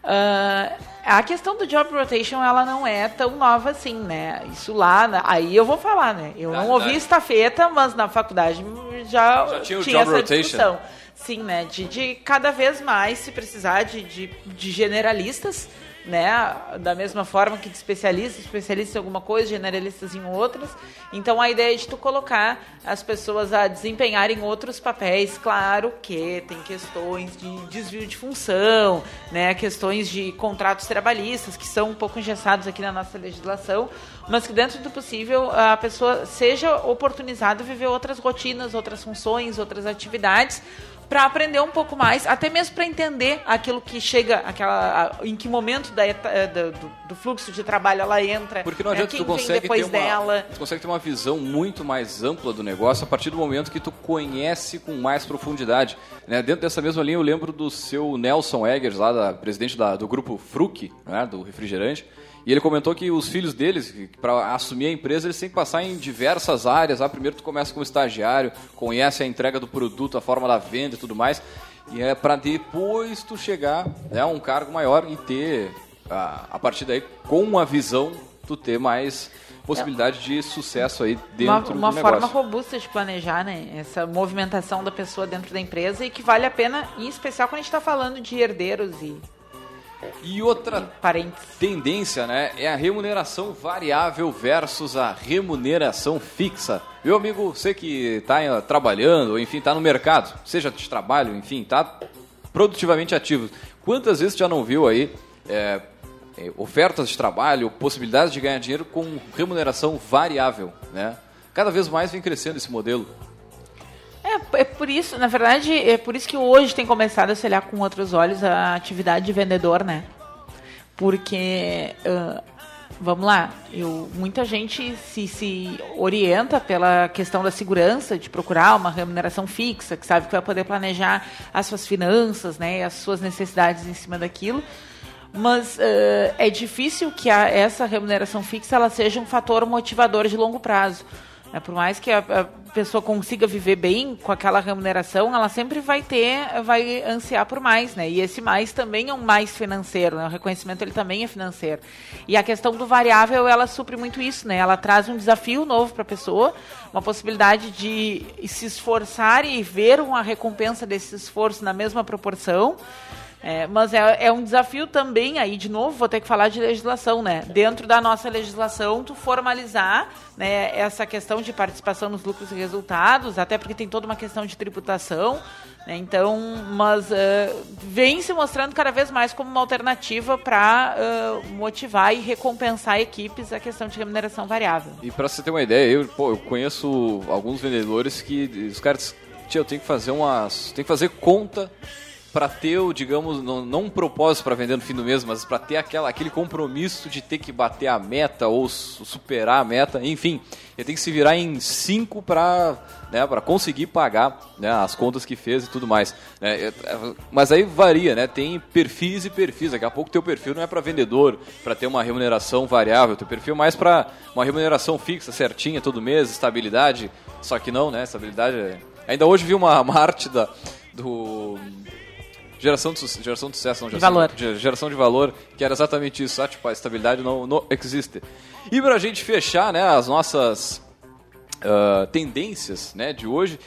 Ah, a questão do job rotation, ela não é tão nova assim, né? Isso lá, na- aí eu vou falar, né? Eu não ouvi Verdade. estafeta, mas na faculdade já, Já tinha tinha essa rotation. discussão. Sim, né? De, de cada vez mais se precisar de, de, de generalistas, né? Da mesma forma que de especialistas, especialistas em alguma coisa, generalistas em outras. Então a ideia é de tu colocar as pessoas a desempenharem outros papéis, claro que tem questões de desvio de função, né? Questões de contratos trabalhistas que são um pouco engessados aqui na nossa legislação, mas que dentro do possível a pessoa seja oportunizada a viver outras rotinas, outras funções, outras atividades para aprender um pouco mais, até mesmo para entender aquilo que chega, aquela, em que momento da eta- eh, do, do- fluxo de trabalho ela entra, Porque não né, adianta quem tu consegue depois ter uma, dela. tu consegue ter uma visão muito mais ampla do negócio a partir do momento que tu conhece com mais profundidade. né? Dentro dessa mesma linha eu lembro do seu Nelson Eggers, lá da presidente da- do grupo Fruc, né, do refrigerante, e ele comentou que os filhos deles, para assumir a empresa, eles têm que passar em diversas áreas. Ah, primeiro tu começa como estagiário, conhece a entrega do produto, a forma da venda e tudo mais. E é para depois tu chegar né, a um cargo maior e ter, a, a partir daí, com uma visão, tu ter mais possibilidade de sucesso aí Uma, dentro uma do forma negócio. robusta de planejar né, essa movimentação da pessoa dentro da empresa e que vale a pena, em especial quando a gente está falando de herdeiros e E outra parentes. tendência, né, é a remuneração variável versus a remuneração fixa. Meu amigo, você que está trabalhando, ou enfim, está no mercado, seja de trabalho, enfim, está produtivamente ativo. Quantas vezes já não viu aí é, é, ofertas de trabalho, possibilidades de ganhar dinheiro com remuneração variável, né? Cada vez mais vem crescendo esse modelo. É, é por isso, na verdade, é por isso que hoje tem começado a se olhar com outros olhos a atividade de vendedor, né? Porque, ah, vamos lá, eu, muita gente se, se orienta pela questão da segurança, de procurar uma remuneração fixa, que sabe que vai poder planejar as suas finanças, né, as suas necessidades em cima daquilo. Mas ah, é difícil que a- essa remuneração fixa ela seja um fator motivador de longo prazo. né? Por mais que a, a pessoa consiga viver bem com aquela remuneração, ela sempre vai ter, vai ansiar por mais, né? E esse mais também é um mais financeiro, né? O reconhecimento ele também é financeiro. E a questão do variável, ela supre muito isso, né? Ela traz um desafio novo para a pessoa, uma possibilidade de se esforçar e ver uma recompensa desse esforço na mesma proporção. É, mas é, é um desafio também aí, de novo, vou ter que falar de legislação, né? Dentro da nossa legislação, tu formalizar né, essa questão de participação nos lucros e resultados, até porque tem toda uma questão de tributação, né? Então, mas eh, vem se mostrando cada vez mais como uma alternativa para motivar e recompensar equipes a questão de remuneração variável. E pra você ter uma ideia, eu, pô, eu conheço alguns vendedores que os caras, eu tenho que fazer umas, tenho que fazer conta para ter, digamos, não, não um propósito para vender no fim do mês, mas para ter aquela, aquele compromisso de ter que bater a meta ou superar a meta, enfim, ele tem que se virar em cinco para né, para conseguir pagar né, as contas que fez e tudo mais. Né? É, é, mas aí varia, né? Tem perfis e perfis. Daqui a pouco teu perfil não é para vendedor, para ter uma remuneração variável. Teu perfil é mais para uma remuneração fixa, certinha, todo mês, estabilidade. Só que não, né? Estabilidade. É... Ainda hoje vi uma, uma arte da, do Geração de, geração de sucesso, não, geração de valor. De, geração de valor, que era exatamente isso. Ah, tipo, a estabilidade não, não existe. E pra gente fechar né, as nossas uh, tendências né, de hoje,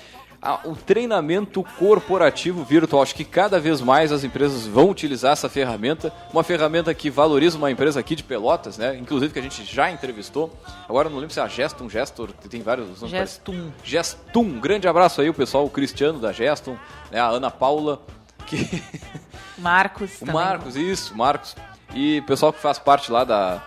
o treinamento corporativo virtual. Acho que cada vez mais as empresas vão utilizar essa ferramenta, uma ferramenta que valoriza uma empresa aqui de Pelotas, né? Inclusive que a gente já entrevistou. Agora não lembro se é a Gestum, Gestor, tem vários nomes. Gestum. Gestum. Grande abraço aí o pessoal, o Cristiano da Gestum, né? a Ana Paula, que Marcos. o Marcos, isso, Marcos. E o pessoal que faz parte lá da,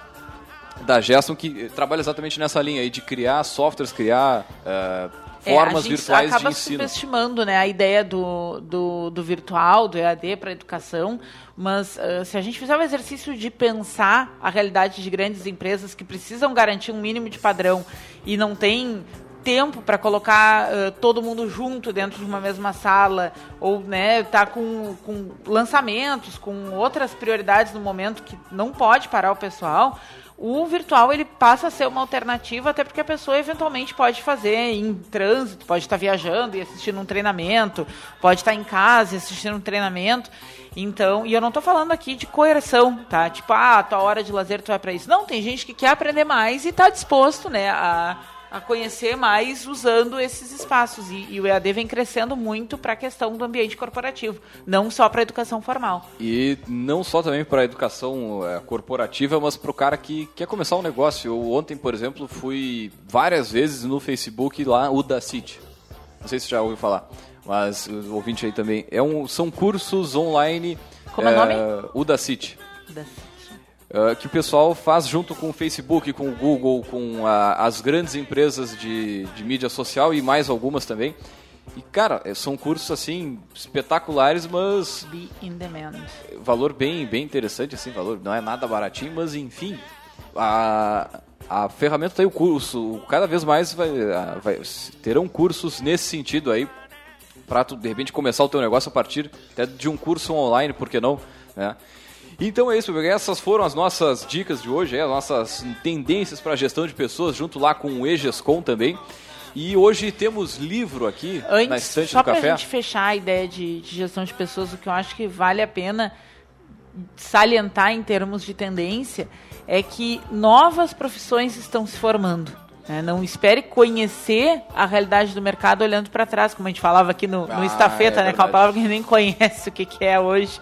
da Gerson, que trabalha exatamente nessa linha aí de criar softwares, criar uh, formas é, virtuais de ensino. subestimando né, a ideia do, do, do virtual, do EAD para a educação, mas uh, se a gente fizer o exercício de pensar a realidade de grandes empresas que precisam garantir um mínimo de padrão e não tem tempo para colocar uh, todo mundo junto dentro de uma mesma sala ou né tá com, com lançamentos com outras prioridades no momento que não pode parar o pessoal o virtual ele passa a ser uma alternativa até porque a pessoa eventualmente pode fazer em trânsito pode estar viajando e assistindo um treinamento pode estar em casa e assistindo um treinamento então, e eu não estou falando aqui de coerção, tá? Tipo, ah, tua hora de lazer tu vai para isso. Não, tem gente que quer aprender mais e está disposto, né, a a conhecer mais usando esses espaços. E, e o EAD vem crescendo muito para a questão do ambiente corporativo, não só para a educação formal. E não só também para a educação é, corporativa, mas para o cara que quer começar um negócio. Eu ontem, por exemplo, fui várias vezes no Facebook lá, o da City. Não sei se já ouviu falar, mas o ouvinte aí também. É um, são cursos online. Como é o nome? O da City. Da City. Uh, que o pessoal faz junto com o Facebook, com o Google, com a, as grandes empresas de, de mídia social e mais algumas também. E, cara, é, são cursos, assim, espetaculares, mas... Be in demand. Valor bem, bem interessante, assim, valor não é nada baratinho, mas, enfim, a, a ferramenta tem o curso, cada vez mais vai, vai, terão cursos nesse sentido aí, para tu, de repente, começar o teu negócio a partir até de um curso online, por que não, né? Então é isso, essas foram as nossas dicas de hoje, é, as nossas tendências para a gestão de pessoas, junto lá com o EGESCOM também. E hoje temos livro aqui Antes, na estante só do café. Só para a gente fechar a ideia de, de, gestão de pessoas, o que eu acho que vale a pena salientar em termos de tendência é que novas profissões estão se formando. É, não espere conhecer a realidade do mercado olhando para trás, como a gente falava aqui no, no ah, estafeta, é né? Com a palavra que a gente nem conhece o que, que é hoje.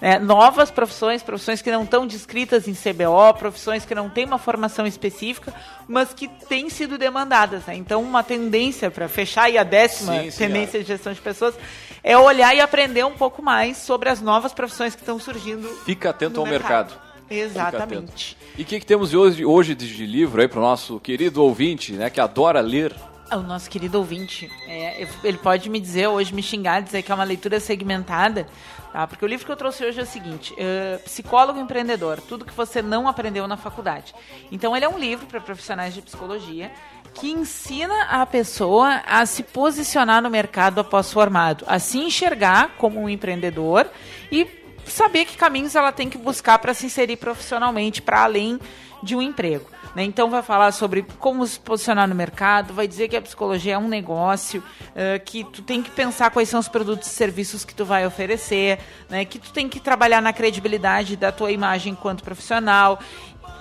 É, novas profissões, profissões que não estão descritas em CBO, profissões que não têm uma formação específica, mas que têm sido demandadas. Né? Então, uma tendência para fechar aí a décima sim, sim, tendência é. de gestão de pessoas é olhar e aprender um pouco mais sobre as novas profissões que estão surgindo. Fica atento ao mercado. mercado. Exatamente. E o que, que, temos hoje, hoje de livro aí para o nosso querido ouvinte, né, que adora ler? É o nosso querido ouvinte. É, ele pode me dizer hoje, me xingar, dizer que é uma leitura segmentada, tá? Porque o livro que eu trouxe hoje é o seguinte: uh, Psicólogo Empreendedor, tudo que você não aprendeu na faculdade. Então, ele é um livro para profissionais de psicologia que ensina a pessoa a se posicionar no mercado após formado, a se enxergar como um empreendedor e saber que caminhos ela tem que buscar para se inserir profissionalmente, para além de um emprego. Né? Então vai falar sobre como se posicionar no mercado, vai dizer que a psicologia é um negócio, uh, que tu tem que pensar quais são os produtos e serviços que tu vai oferecer, né? que tu tem que trabalhar na credibilidade da tua imagem enquanto profissional.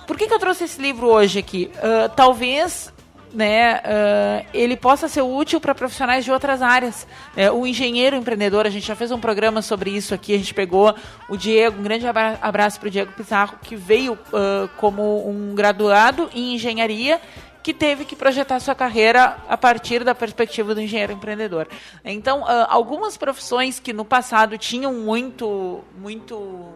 Por que, que eu trouxe esse livro hoje aqui? Uh, talvez né, uh, ele possa ser útil para profissionais de outras áreas. É, o engenheiro empreendedor, a gente já fez um programa sobre isso aqui, a gente pegou o Diego, um grande abraço para o Diego Pizarro, que veio uh, como um graduado em engenharia que teve que projetar sua carreira a partir da perspectiva do engenheiro empreendedor. Então, uh, algumas profissões que no passado tinham muito, muito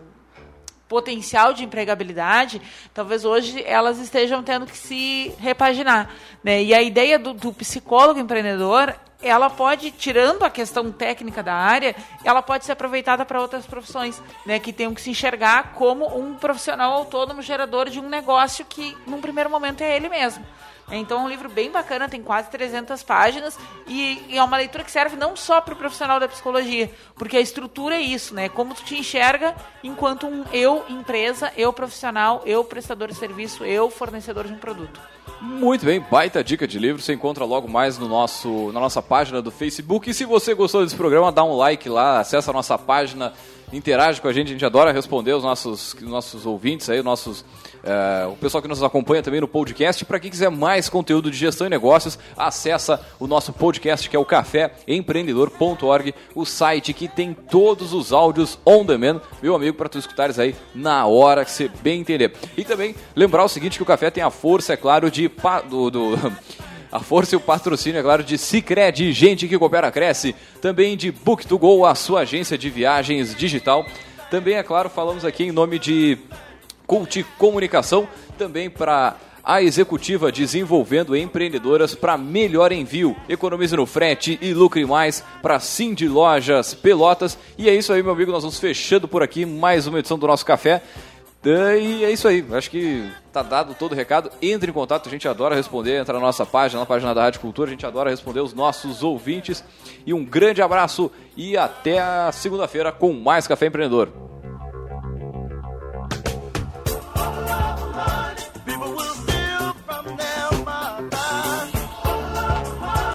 potencial de empregabilidade, talvez hoje elas estejam tendo que se repaginar. Né? E a ideia do, do psicólogo empreendedor ela pode, tirando a questão técnica da área, ela pode ser aproveitada para outras profissões, né, que tenham que se enxergar como um profissional autônomo gerador de um negócio que, num primeiro momento, é ele mesmo. Então é um livro bem bacana, tem quase 300 páginas e, e é uma leitura que serve não só para o profissional da psicologia, porque a estrutura é isso, né? Como tu te enxerga enquanto um eu empresa, eu profissional, eu prestador de serviço, eu fornecedor de um produto. Muito bem, baita dica de livro. Você encontra logo mais no nosso, na nossa página do Facebook. E se você gostou desse programa, dá um like lá, acessa a nossa página, interage com a gente. A gente adora responder os nossos, os nossos ouvintes aí, os nossos é, o pessoal que nos acompanha também no podcast. Para quem quiser mais conteúdo de gestão e negócios, acessa o nosso podcast que é o caféempreendedor.org, o site que tem todos os áudios on demand, meu amigo, para tu escutares aí na hora que você bem entender. E também lembrar o seguinte que o café tem a força, é claro, de do, do a força e o patrocínio, é claro, de Cicred, gente que coopera, cresce. Também de Book2Go, a sua agência de viagens digital. Também, é claro, falamos aqui em nome de Cult Comunicação, também para a executiva desenvolvendo empreendedoras para melhor envio. Economize no frete e lucre mais para de Lojas Pelotas. E é isso aí, meu amigo. Nós vamos fechando por aqui mais uma edição do nosso café. E é isso aí, acho que tá dado todo o recado. Entre em contato, a gente adora responder. Entra na nossa página, na página da Rádio Cultura, a gente adora responder os nossos ouvintes. E um grande abraço e até segunda-feira com mais Café Empreendedor.